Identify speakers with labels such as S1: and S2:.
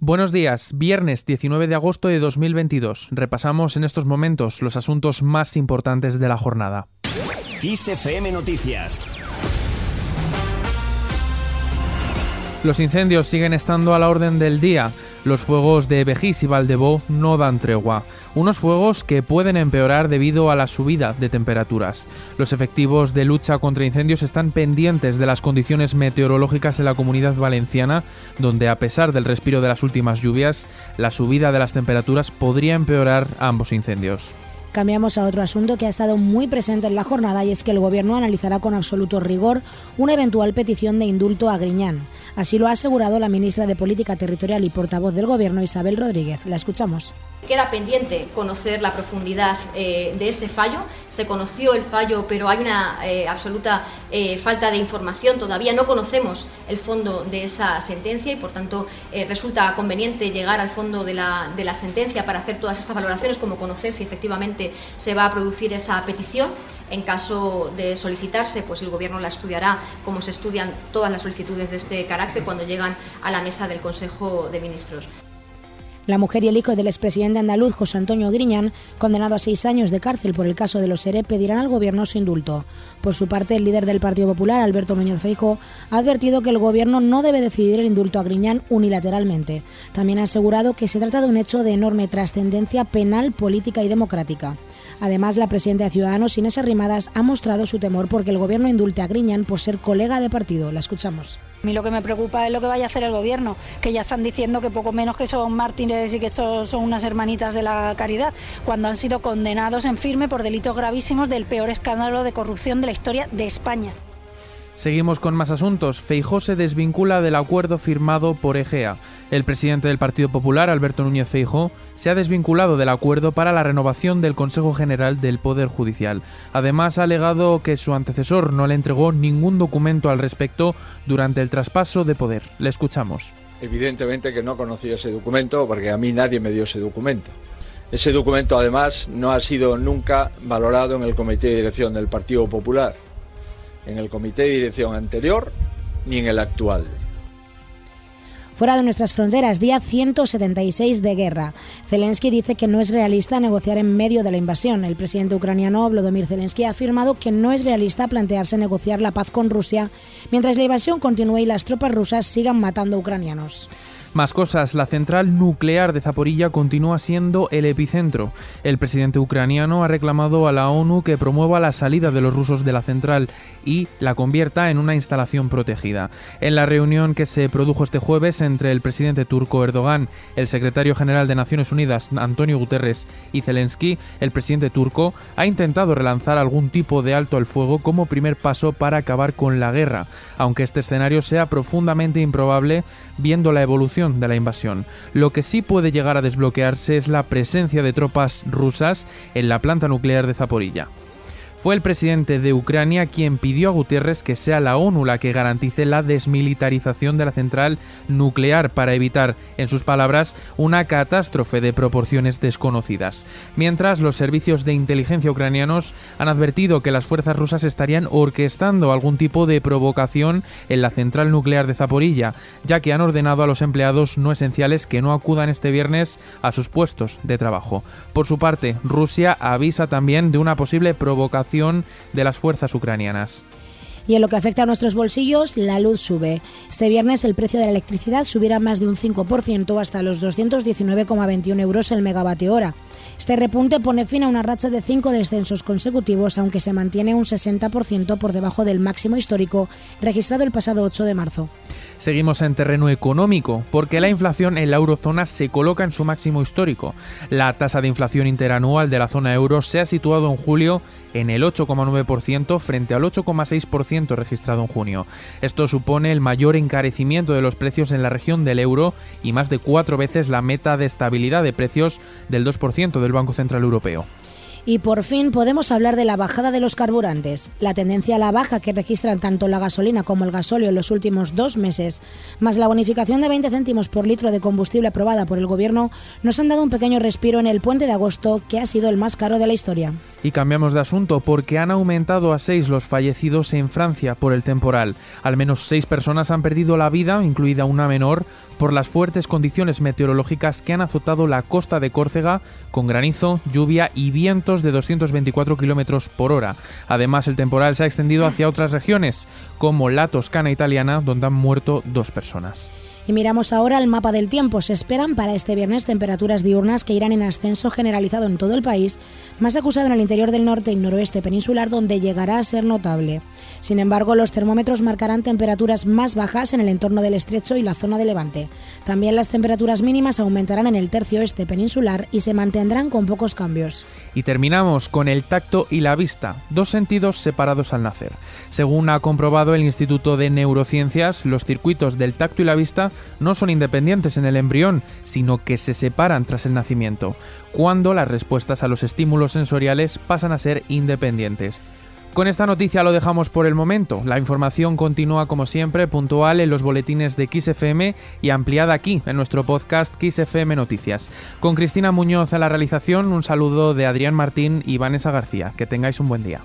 S1: Buenos días, viernes 19 de agosto de 2022. Repasamos en estos momentos los asuntos más importantes de la jornada.
S2: XFM Noticias.
S1: Los incendios siguen estando a la orden del día. Los fuegos de Bejís y Valdebó no dan tregua. Unos fuegos que pueden empeorar debido a la subida de temperaturas. Los efectivos de lucha contra incendios están pendientes de las condiciones meteorológicas en la comunidad valenciana, donde a pesar del respiro de las últimas lluvias, la subida de las temperaturas podría empeorar ambos incendios.
S3: Cambiamos a otro asunto que ha estado muy presente en la jornada y es que el Gobierno analizará con absoluto rigor una eventual petición de indulto a Griñán. Así lo ha asegurado la ministra de Política Territorial y portavoz del Gobierno, Isabel Rodríguez. La escuchamos.
S4: Queda pendiente conocer la profundidad eh, de ese fallo. Se conoció el fallo, pero hay una eh, absoluta eh, falta de información. Todavía no conocemos el fondo de esa sentencia y, por tanto, resulta conveniente llegar al fondo de la, de la sentencia para hacer todas estas valoraciones, como conocer si efectivamente se va a producir esa petición. En caso de solicitarse, pues el Gobierno la estudiará como se estudian todas las solicitudes de este carácter cuando llegan a la mesa del Consejo de Ministros.
S3: La mujer y el hijo del expresidente andaluz José Antonio Griñán, condenado a seis años de cárcel por el caso de los SERE, pedirán al gobierno su indulto. Por su parte, el líder del Partido Popular, Alberto Núñez Feijóo, ha advertido que el gobierno no debe decidir el indulto a Griñán unilateralmente. También ha asegurado que se trata de un hecho de enorme trascendencia penal, política y democrática. Además, la presidenta de Ciudadanos, Inés Arrimadas, ha mostrado su temor porque el gobierno indulte a Griñán por ser colega de partido. La escuchamos.
S5: A mí lo que me preocupa es lo que vaya a hacer el gobierno, que ya están diciendo que poco menos que son Martínez y que estos son unas hermanitas de la caridad, cuando han sido condenados en firme por delitos gravísimos del peor escándalo de corrupción de la historia de España.
S1: Seguimos con más asuntos. Feijó se desvincula del acuerdo firmado por Egea. El presidente del Partido Popular, Alberto Núñez Feijó, se ha desvinculado del acuerdo para la renovación del Consejo General del Poder Judicial. Además, ha alegado que su antecesor no le entregó ningún documento al respecto durante el traspaso de poder. Le escuchamos.
S6: Evidentemente que no conocía ese documento porque a mí nadie me dio ese documento. Ese documento además no ha sido nunca valorado en el Comité de Dirección del Partido Popular en el comité de dirección anterior ni en el actual.
S3: Fuera de nuestras fronteras, día 176 de guerra. Zelensky dice que no es realista negociar en medio de la invasión. El presidente ucraniano Volodymyr Zelensky ha afirmado que no es realista plantearse negociar la paz con Rusia mientras la invasión continúe y las tropas rusas sigan matando ucranianos.
S1: Más cosas, la central nuclear de Zaporilla continúa siendo el epicentro. El presidente ucraniano ha reclamado a la ONU que promueva la salida de los rusos de la central y la convierta en una instalación protegida. En la reunión que se produjo este jueves entre el presidente turco Erdogan, el secretario general de Naciones Unidas Antonio Guterres y Zelensky, el presidente turco ha intentado relanzar algún tipo de alto al fuego como primer paso para acabar con la guerra, aunque este escenario sea profundamente improbable viendo la evolución de la invasión. Lo que sí puede llegar a desbloquearse es la presencia de tropas rusas en la planta nuclear de Zaporilla. Fue el presidente de Ucrania quien pidió a Guterres que sea la ONU la que garantice la desmilitarización de la central nuclear para evitar, en sus palabras, una catástrofe de proporciones desconocidas. Mientras, los servicios de inteligencia ucranianos han advertido que las fuerzas rusas estarían orquestando algún tipo de provocación en la central nuclear de Zaporilla, ya que han ordenado a los empleados no esenciales que no acudan este viernes a sus puestos de trabajo. Por su parte, Rusia avisa también de una posible provocación de las fuerzas ucranianas.
S3: Y en lo que afecta a nuestros bolsillos, la luz sube. Este viernes el precio de la electricidad subirá más de un 5% hasta los 219,21 euros el megavatio hora. Este repunte pone fin a una racha de cinco descensos consecutivos, aunque se mantiene un 60% por debajo del máximo histórico registrado el pasado 8 de marzo.
S1: Seguimos en terreno económico, porque la inflación en la eurozona se coloca en su máximo histórico. La tasa de inflación interanual de la zona euro se ha situado en julio en el 8,9% frente al 8,6% registrado en junio. Esto supone el mayor encarecimiento de los precios en la región del euro y más de cuatro veces la meta de estabilidad de precios del 2% del Banco Central Europeo.
S3: Y por fin podemos hablar de la bajada de los carburantes. La tendencia a la baja que registran tanto la gasolina como el gasóleo en los últimos dos meses, más la bonificación de 20 céntimos por litro de combustible aprobada por el Gobierno, nos han dado un pequeño respiro en el puente de agosto, que ha sido el más caro de la historia.
S1: Y cambiamos de asunto porque han aumentado a seis los fallecidos en Francia por el temporal. Al menos seis personas han perdido la vida, incluida una menor, por las fuertes condiciones meteorológicas que han azotado la costa de Córcega, con granizo, lluvia y vientos de 224 km por hora. Además, el temporal se ha extendido hacia otras regiones, como la Toscana italiana, donde han muerto dos personas.
S3: Y miramos ahora el mapa del tiempo. Se esperan para este viernes temperaturas diurnas que irán en ascenso generalizado en todo el país, más acusado en el interior del norte y noroeste peninsular, donde llegará a ser notable. Sin embargo, los termómetros marcarán temperaturas más bajas en el entorno del estrecho y la zona de levante. También las temperaturas mínimas aumentarán en el tercio oeste peninsular y se mantendrán con pocos cambios.
S1: Y terminamos con el tacto y la vista, dos sentidos separados al nacer. Según ha comprobado el Instituto de Neurociencias, los circuitos del tacto y la vista no son independientes en el embrión, sino que se separan tras el nacimiento, cuando las respuestas a los estímulos sensoriales pasan a ser independientes. Con esta noticia lo dejamos por el momento. La información continúa como siempre puntual en los boletines de XFM y ampliada aquí en nuestro podcast XFM Noticias. Con Cristina Muñoz a la realización, un saludo de Adrián Martín y Vanessa García. Que tengáis un buen día.